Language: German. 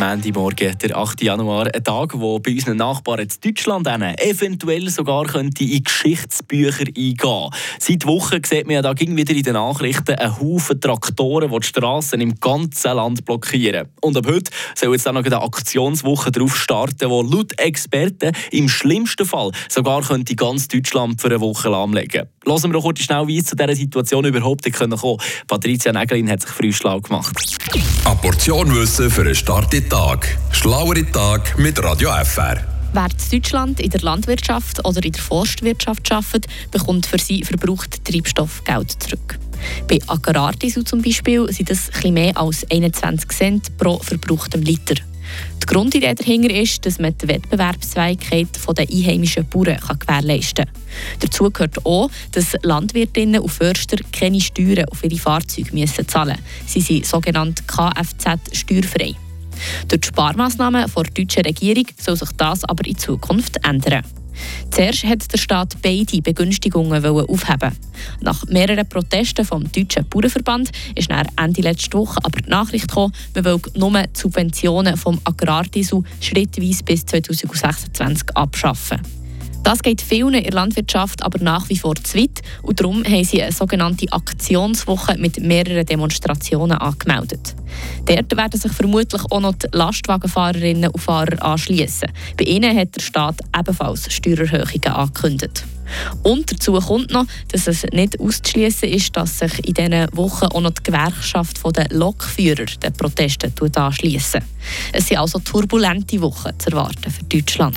Montagmorgen, der 8. Januar, ein Tag, wo bei unseren Nachbarn in Deutschland eventuell sogar könnte in Geschichtsbücher eingehen könnte. Seit Wochen sieht man ja da wieder in den Nachrichten einen Haufen Traktoren, die die Straßen im ganzen Land blockieren. Und ab heute soll jetzt auch noch eine Aktionswoche darauf starten, die laut Experten im schlimmsten Fall sogar könnte ganz Deutschland für eine Woche lahmlegen Lassen wir doch kurz schnell, wie es zu dieser Situation überhaupt kommen. Patricia Nägelin hat sich früh schlau gemacht. Eine Portion Wissen für einen starken Tag. Schlauere Tag mit Radio FR. Wer in Deutschland in der Landwirtschaft oder in der Forstwirtschaft arbeitet, bekommt für sie verbraucht Treibstoff Geld zurück. Bei Agrardiesel zum Beispiel sind das etwas mehr als 21 Cent pro verbrauchtem Liter. Die Grundidee dahinter ist, dass man die Wettbewerbsfähigkeit der einheimischen Bauern gewährleisten kann. Dazu gehört auch, dass Landwirtinnen und Förster keine Steuern auf ihre Fahrzeuge zahlen müssen. Sie sind sogenannt Kfz-steuerfrei. Durch die Sparmaßnahmen der deutschen Regierung soll sich das aber in Zukunft ändern. Zuerst hat der Staat beide Begünstigungen aufheben. Nach mehreren Protesten vom Deutschen Bauernverband ist nach Ende letzte Woche aber die Nachricht gekommen, man will nur die Subventionen vom Agrardiesel schrittweise bis 2026 abschaffen. Das geht vielen in der Landwirtschaft aber nach wie vor zu weit und darum haben sie eine sogenannte Aktionswoche mit mehreren Demonstrationen angemeldet. Dort werden sich vermutlich auch noch die Lastwagenfahrerinnen und Fahrer anschließen. Bei ihnen hat der Staat ebenfalls Steuererhöhungen angekündigt. Und dazu kommt noch, dass es nicht auszuschließen ist, dass sich in diesen Wochen auch noch die Gewerkschaft der Lokführer den Protesten anschließen. Es sind also turbulente Wochen zu erwarten für Deutschland.